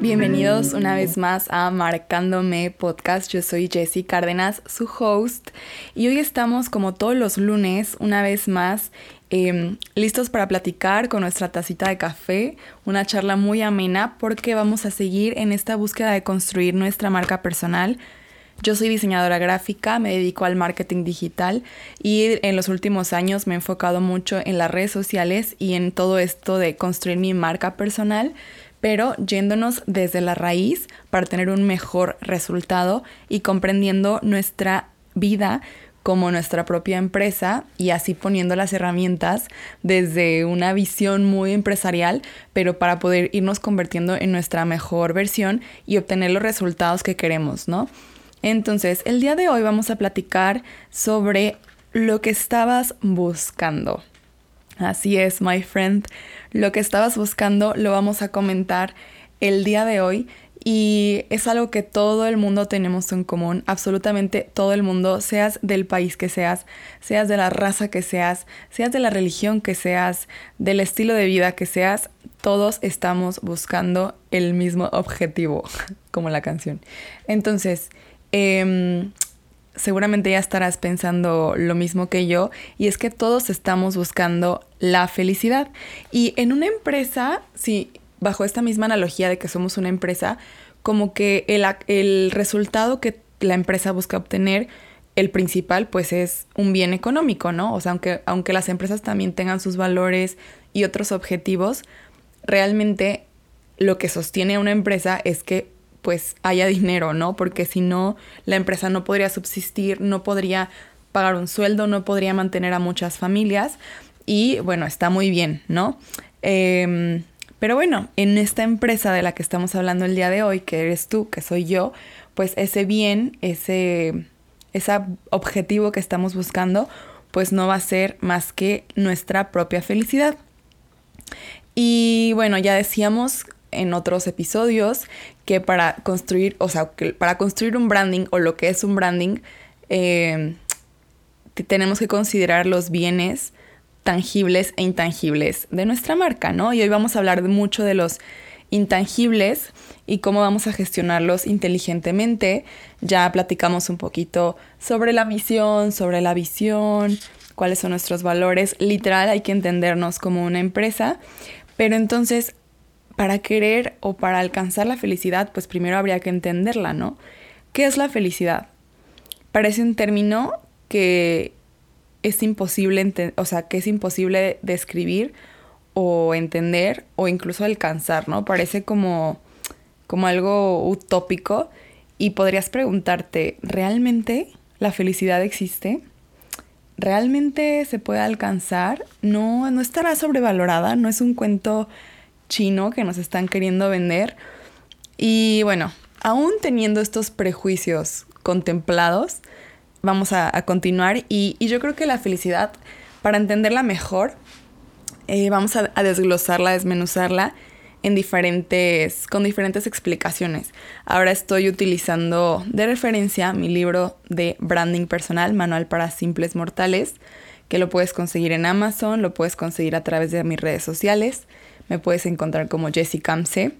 Bienvenidos una vez más a Marcándome Podcast. Yo soy Jessie Cárdenas, su host, y hoy estamos como todos los lunes, una vez más, em, listos para platicar con nuestra tacita de café, una charla muy amena porque vamos a seguir en esta búsqueda de construir nuestra marca personal. Yo soy diseñadora gráfica, me dedico al marketing digital y en los últimos años me he enfocado mucho en las redes sociales y en todo esto de construir mi marca personal pero yéndonos desde la raíz para tener un mejor resultado y comprendiendo nuestra vida como nuestra propia empresa y así poniendo las herramientas desde una visión muy empresarial, pero para poder irnos convirtiendo en nuestra mejor versión y obtener los resultados que queremos, ¿no? Entonces, el día de hoy vamos a platicar sobre lo que estabas buscando. Así es, my friend. Lo que estabas buscando lo vamos a comentar el día de hoy y es algo que todo el mundo tenemos en común, absolutamente todo el mundo, seas del país que seas, seas de la raza que seas, seas de la religión que seas, del estilo de vida que seas, todos estamos buscando el mismo objetivo, como la canción. Entonces, eh, seguramente ya estarás pensando lo mismo que yo, y es que todos estamos buscando la felicidad. Y en una empresa, sí, bajo esta misma analogía de que somos una empresa, como que el, el resultado que la empresa busca obtener, el principal, pues es un bien económico, ¿no? O sea, aunque, aunque las empresas también tengan sus valores y otros objetivos, realmente lo que sostiene a una empresa es que pues haya dinero, ¿no? Porque si no, la empresa no podría subsistir, no podría pagar un sueldo, no podría mantener a muchas familias y bueno, está muy bien, ¿no? Em, pero bueno, en esta empresa de la que estamos hablando el día de hoy, que eres tú, que soy yo, pues ese bien, ese, ese objetivo que estamos buscando, pues no va a ser más que nuestra propia felicidad. Y bueno, ya decíamos en otros episodios que para construir, o sea, para construir un branding o lo que es un branding, eh, tenemos que considerar los bienes tangibles e intangibles de nuestra marca, ¿no? Y hoy vamos a hablar mucho de los intangibles y cómo vamos a gestionarlos inteligentemente. Ya platicamos un poquito sobre la misión, sobre la visión, cuáles son nuestros valores. Literal, hay que entendernos como una empresa. Pero entonces para querer o para alcanzar la felicidad, pues primero habría que entenderla, ¿no? ¿Qué es la felicidad? Parece un término que es imposible, o sea, que es imposible describir o entender o incluso alcanzar, ¿no? Parece como, como algo utópico y podrías preguntarte, ¿realmente la felicidad existe? ¿Realmente se puede alcanzar? No, no estará sobrevalorada, no es un cuento chino que nos están queriendo vender. Y bueno, aún teniendo estos prejuicios contemplados, vamos a, continuar y, yo creo que la felicidad, para entenderla mejor, eh, vamos a, a, desglosarla, desmenuzarla en diferentes, con diferentes explicaciones. Ahora estoy utilizando de referencia mi libro de branding personal, Manual para Simples Mortales, que lo puedes conseguir en Amazon, lo puedes conseguir a través de mis redes sociales. Me puedes encontrar como Jessica C.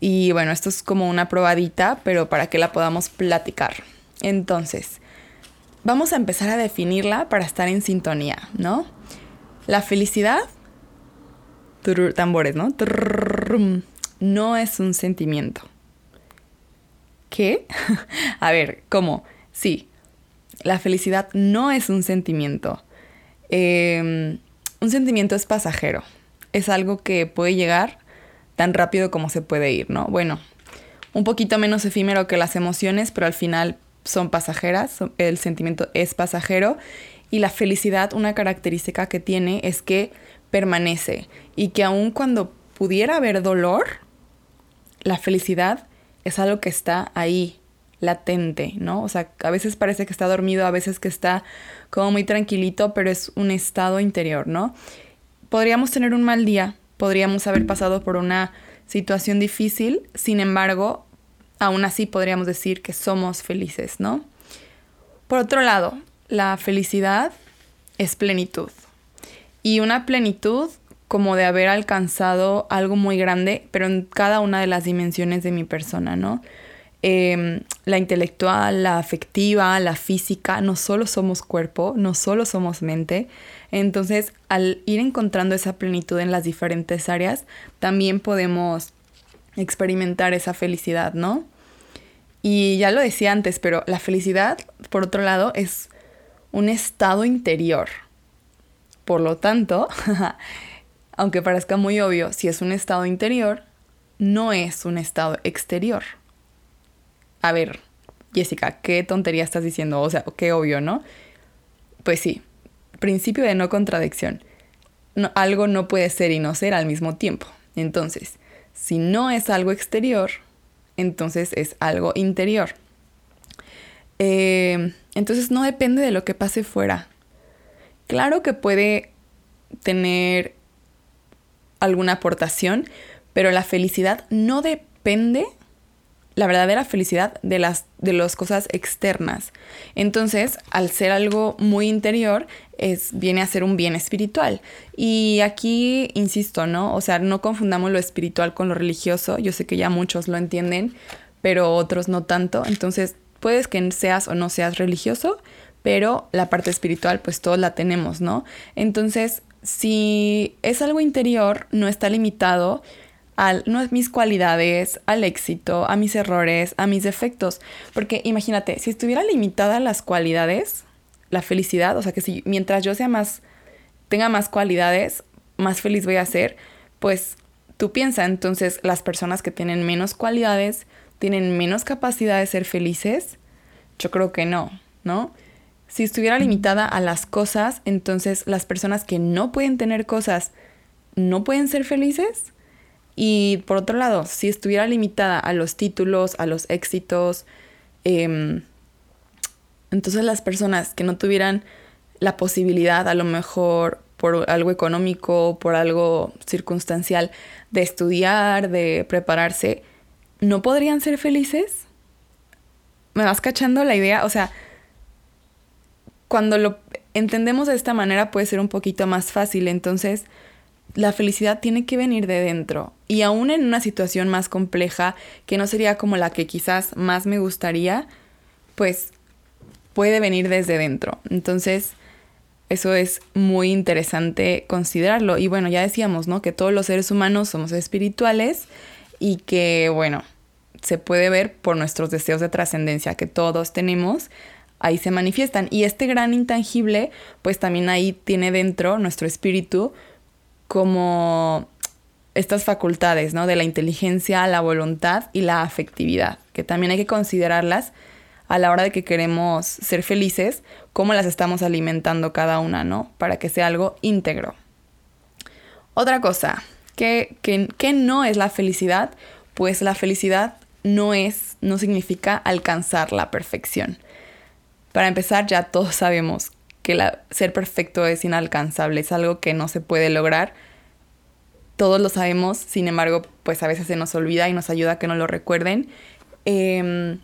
Y bueno, esto es como una probadita, pero para que la podamos platicar. Entonces, vamos a empezar a definirla para estar en sintonía, ¿no? La felicidad, tambores, ¿no? no es un sentimiento. ¿Qué? a ver, ¿cómo? Sí, la felicidad no es un sentimiento. Em, un sentimiento es pasajero, es algo que puede llegar tan rápido como se puede ir, ¿no? Bueno, un poquito menos efímero que las emociones, pero al final son pasajeras, el sentimiento es pasajero y la felicidad, una característica que tiene es que permanece y que aun cuando pudiera haber dolor, la felicidad es algo que está ahí, latente, ¿no? O sea, a veces parece que está dormido, a veces que está como muy tranquilito, pero es un estado interior, ¿no? Podríamos tener un mal día, podríamos haber pasado por una situación difícil, sin embargo, aún así podríamos decir que somos felices, ¿no? Por otro lado, la felicidad es plenitud. Y una plenitud como de haber alcanzado algo muy grande, pero en cada una de las dimensiones de mi persona, ¿no? Em, la intelectual, la afectiva, la física, no solo somos cuerpo, no solo somos mente. Entonces, al ir encontrando esa plenitud en las diferentes áreas, también podemos experimentar esa felicidad, ¿no? Y ya lo decía antes, pero la felicidad, por otro lado, es un estado interior. Por lo tanto, aunque parezca muy obvio, si es un estado interior, no es un estado exterior a ver, Jessica, ¿qué tontería estás diciendo? O sea, qué obvio, ¿no? Pues sí, principio de no contradicción. algo no puede ser y no ser al mismo tiempo. Entonces, si no es algo exterior, entonces es algo interior. Eh, entonces no depende de lo que pase fuera. Claro que puede tener alguna aportación, pero la felicidad no depende la verdadera felicidad de las de las cosas externas. Entonces, al ser algo muy interior, es, viene a ser un bien espiritual. Y aquí, insisto, ¿no? O sea, no confundamos lo espiritual con lo religioso. Yo sé que ya muchos lo entienden, pero otros no tanto. Entonces, puedes que seas o no seas religioso, pero la parte espiritual, pues todos la tenemos, ¿no? Entonces, si es algo interior, no está limitado a mis cualidades, al éxito, a mis errores, a mis defectos. Porque imagínate, si estuviera limitada a las cualidades, la felicidad, o sea que si mientras yo sea más, tenga más cualidades, más feliz voy a ser, pues tú piensa, entonces las personas que tienen menos cualidades, tienen menos capacidad de ser felices, yo creo que no, ¿no? Si estuviera limitada a las cosas, entonces las personas que no pueden tener cosas, ¿no pueden ser felices? Y por otro lado, si estuviera limitada a los títulos, a los éxitos, em, entonces las personas que no tuvieran la posibilidad, a lo mejor por algo económico, por algo circunstancial, de estudiar, de prepararse, ¿no podrían ser felices? ¿Me vas cachando la idea? O sea, cuando lo entendemos de esta manera puede ser un poquito más fácil. Entonces, la felicidad tiene que venir de dentro. Y aún en una situación más compleja, que no sería como la que quizás más me gustaría, pues puede venir desde dentro. Entonces, eso es muy interesante considerarlo. Y bueno, ya decíamos, ¿no? Que todos los seres humanos somos espirituales y que, bueno, se puede ver por nuestros deseos de trascendencia que todos tenemos, ahí se manifiestan. Y este gran intangible, pues también ahí tiene dentro nuestro espíritu como estas facultades, ¿no? De la inteligencia, la voluntad y la afectividad, que también hay que considerarlas a la hora de que queremos ser felices, cómo las estamos alimentando cada una, ¿no? Para que sea algo íntegro. Otra cosa, ¿qué, qué no es la felicidad? Pues la felicidad no es, no significa alcanzar la perfección. Para empezar, ya todos sabemos que ser perfecto es inalcanzable, es algo que no se puede lograr. Todos lo sabemos, sin embargo, pues a veces se nos olvida y nos ayuda a que no lo recuerden. Em,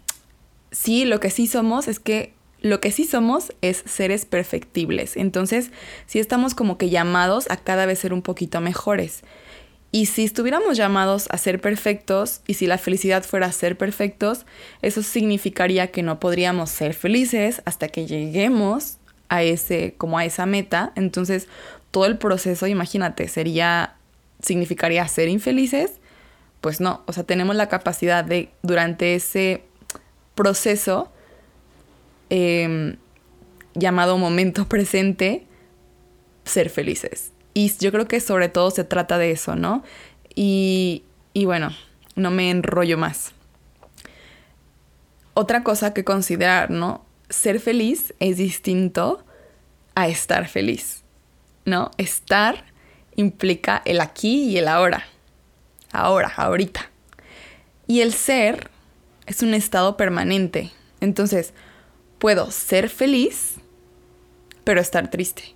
sí, lo que sí somos es que lo que sí somos es seres perfectibles. Entonces, sí estamos como que llamados a cada vez ser un poquito mejores. Y si estuviéramos llamados a ser perfectos y si la felicidad fuera ser perfectos, eso significaría que no podríamos ser felices hasta que lleguemos a ese, como a esa meta. Entonces, todo el proceso, imagínate, sería, significaría ser infelices. Pues no, o sea, tenemos la capacidad de, durante ese proceso em, llamado momento presente, ser felices. Y yo creo que sobre todo se trata de eso, ¿no? Y, y bueno, no me enrollo más. Otra cosa que considerar, ¿no? Ser feliz es distinto a estar feliz, ¿no? Estar implica el aquí y el ahora, ahora, ahorita. Y el ser es un estado permanente. Entonces, puedo ser feliz, pero estar triste.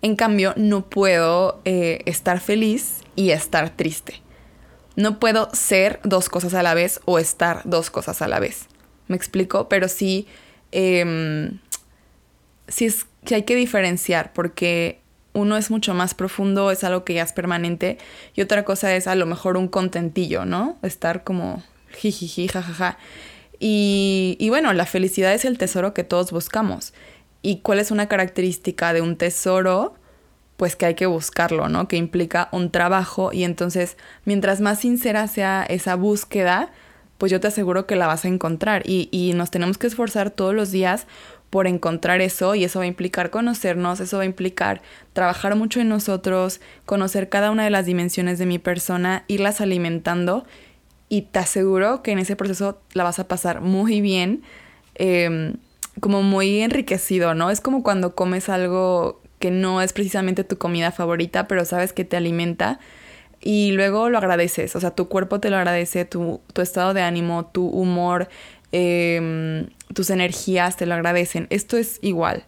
En cambio, no puedo eh, estar feliz y estar triste. No puedo ser dos cosas a la vez o estar dos cosas a la vez me explico, pero sí, em, sí es que hay que diferenciar porque uno es mucho más profundo, es algo que ya es permanente, y otra cosa es a lo mejor un contentillo, ¿no? Estar como jijiji, jajaja. Y, y bueno, la felicidad es el tesoro que todos buscamos. ¿Y cuál es una característica de un tesoro? Pues que hay que buscarlo, ¿no? Que implica un trabajo y entonces mientras más sincera sea esa búsqueda, pues yo te aseguro que la vas a encontrar. Y, y nos tenemos que esforzar todos los días por encontrar eso y eso va a implicar conocernos, eso va a implicar trabajar mucho en nosotros, conocer cada una de las dimensiones de mi persona, irlas alimentando. Y te aseguro que en ese proceso la vas a pasar muy bien, em, como muy enriquecido, ¿no? Es como cuando comes algo que no es precisamente tu comida favorita, pero sabes que te alimenta y luego lo agradeces, o sea, tu cuerpo te lo agradece, tu, tu estado de ánimo, tu humor, eh, tus energías te lo agradecen. Esto es igual.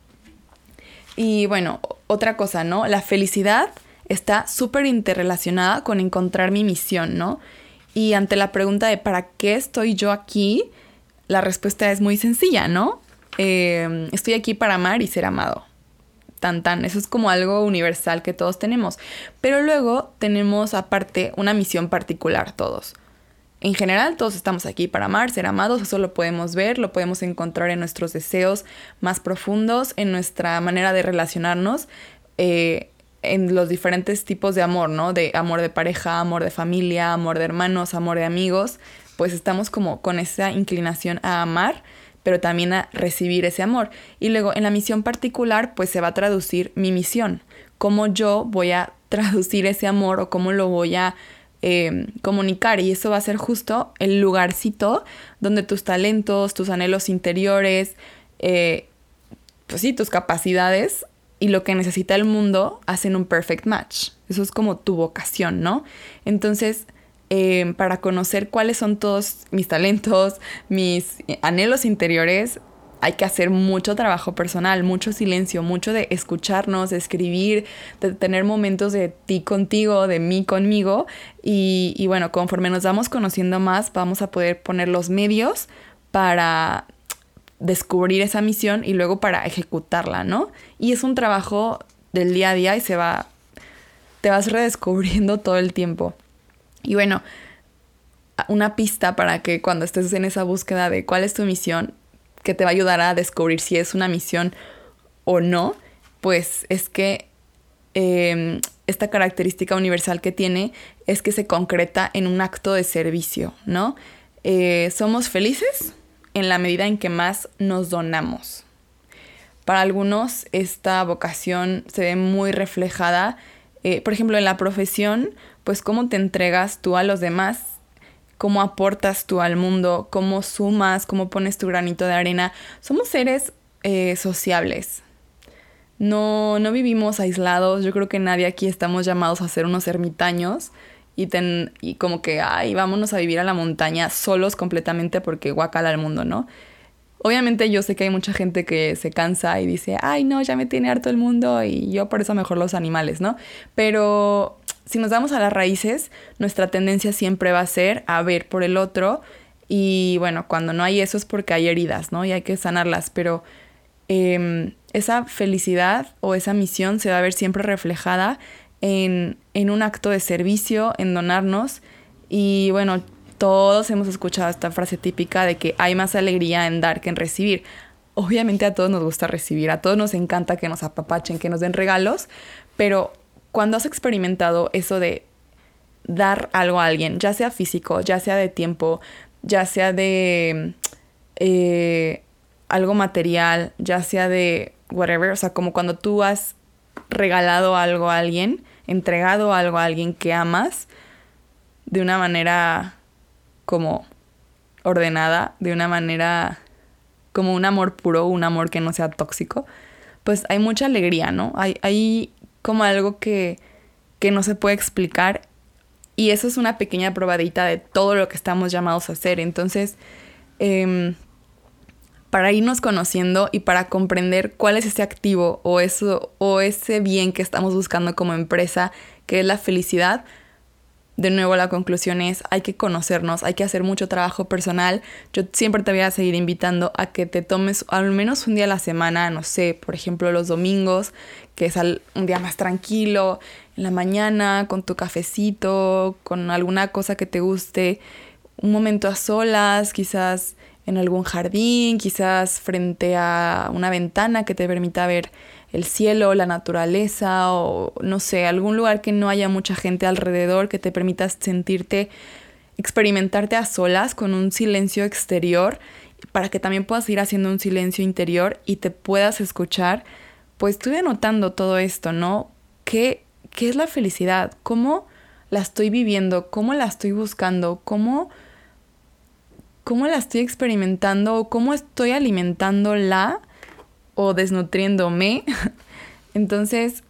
Y bueno, otra cosa, ¿no? La felicidad está súper interrelacionada con encontrar mi misión, ¿no? Y ante la pregunta de ¿para qué estoy yo aquí? La respuesta es muy sencilla, ¿no? Em, estoy aquí para amar y ser amado. Tan tan, eso es como algo universal que todos tenemos. Pero luego tenemos aparte una misión particular todos. En general, todos estamos aquí para amar, ser amados, eso lo podemos ver, lo podemos encontrar en nuestros deseos más profundos, en nuestra manera de relacionarnos, eh, en los diferentes tipos de amor, ¿no? De amor de pareja, amor de familia, amor de hermanos, amor de amigos, pues estamos como con esa inclinación a amar, pero también a recibir ese amor. Y luego en la misión particular, pues se va a traducir mi misión, cómo yo voy a traducir ese amor o cómo lo voy a Em, comunicar y eso va a ser justo el lugarcito donde tus talentos, tus anhelos interiores, eh, pues sí, tus capacidades y lo que necesita el mundo hacen un perfect match. Eso es como tu vocación, ¿no? Entonces, em, para conocer cuáles son todos mis talentos, mis anhelos interiores, hay que hacer mucho trabajo personal, mucho silencio, mucho de escucharnos, de escribir, de tener momentos de ti contigo, de mí conmigo. Y, bueno, conforme nos vamos conociendo más, vamos a poder poner los medios para descubrir esa misión y luego para ejecutarla, ¿no? Y es un trabajo del día a día y se va, te vas redescubriendo todo el tiempo. Y bueno, una pista para que cuando estés en esa búsqueda de cuál es tu misión, que te va a ayudar a descubrir si es una misión o no, pues es que em, esta característica universal que tiene es que se concreta en un acto de servicio, ¿no? Eh, somos felices en la medida en que más nos donamos. Para algunos esta vocación se ve muy reflejada, eh, por ejemplo, en la profesión, pues cómo te entregas tú a los demás cómo aportas tú al mundo, cómo sumas, cómo pones tu granito de arena. Somos seres eh, sociables. No, no vivimos aislados. Yo creo que nadie aquí estamos llamados a ser unos ermitaños y, ten, y como que, ay, vámonos a vivir a la montaña solos completamente porque guacala al mundo, ¿no? Obviamente yo sé que hay mucha gente que se cansa y dice, ay, no, ya me tiene harto el mundo y yo por eso mejor los animales, ¿no? Pero si nos damos a las raíces, nuestra tendencia siempre va a ser a ver por el otro y bueno, cuando no hay eso es porque hay heridas, ¿no? Y hay que sanarlas, pero em, esa felicidad o esa misión se va a ver siempre reflejada en, en un acto de servicio, en donarnos y bueno, todos hemos escuchado esta frase típica de que hay más alegría en dar que en recibir. Obviamente a todos nos gusta recibir, a todos nos encanta que nos apapachen, que nos den regalos, pero cuando has experimentado eso de dar algo a alguien, ya sea físico, ya sea de tiempo, ya sea de eh, algo material, ya sea de whatever, o sea, como cuando tú has regalado algo a alguien, entregado algo a alguien que amas de una manera como ordenada, de una manera como un amor puro, un amor que no sea tóxico, pues hay mucha alegría, ¿no? Hay, hay como algo que, que no se puede explicar y eso es una pequeña probadita de todo lo que estamos llamados a hacer. Entonces, em, para irnos conociendo y para comprender cuál es ese activo o, eso, o ese bien que estamos buscando como empresa, que es la felicidad, de nuevo la conclusión es, hay que conocernos, hay que hacer mucho trabajo personal. Yo siempre te voy a seguir invitando a que te tomes al menos un día a la semana, no sé, por ejemplo los domingos, que es un día más tranquilo, en la mañana, con tu cafecito, con alguna cosa que te guste, un momento a solas, quizás en algún jardín, quizás frente a una ventana que te permita ver el cielo, la naturaleza o no sé, algún lugar que no haya mucha gente alrededor que te permita sentirte, experimentarte a solas con un silencio exterior para que también puedas ir haciendo un silencio interior y te puedas escuchar. Pues estuve notando todo esto, ¿no? ¿Qué, qué es la felicidad? ¿Cómo la estoy viviendo? ¿Cómo la estoy buscando? ¿Cómo, cómo la estoy experimentando? ¿Cómo estoy alimentándola? O desnutriéndome. Entonces,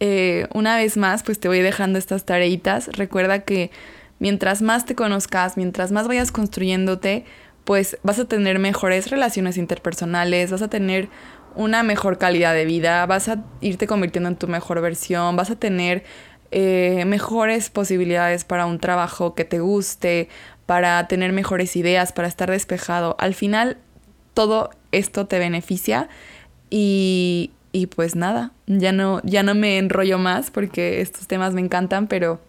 eh, una vez más, pues te voy dejando estas tareitas. Recuerda que mientras más te conozcas, mientras más vayas construyéndote, pues vas a tener mejores relaciones interpersonales, vas a tener una mejor calidad de vida, vas a irte convirtiendo en tu mejor versión, vas a tener eh, mejores posibilidades para un trabajo que te guste, para tener mejores ideas, para estar despejado. Al final, todo esto te beneficia y, pues nada, ya no, ya no me enrollo más porque estos temas me encantan, pero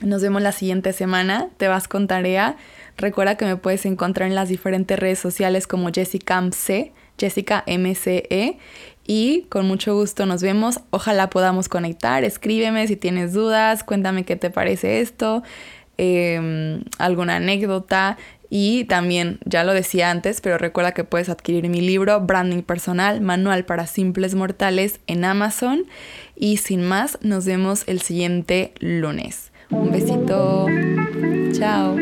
nos vemos la siguiente semana. Te vas con tarea. Recuerda que me puedes encontrar en las diferentes redes sociales como Jessica MC, Jessica MCE. Y con mucho gusto nos vemos. Ojalá podamos conectar. Escríbeme si tienes dudas. Cuéntame qué te parece esto. Em, alguna anécdota. Y también, ya lo decía antes, pero recuerda que puedes adquirir mi libro Branding Personal, Manual para Simples Mortales en Amazon. Y sin más, nos vemos el siguiente lunes. Un besito. Chao.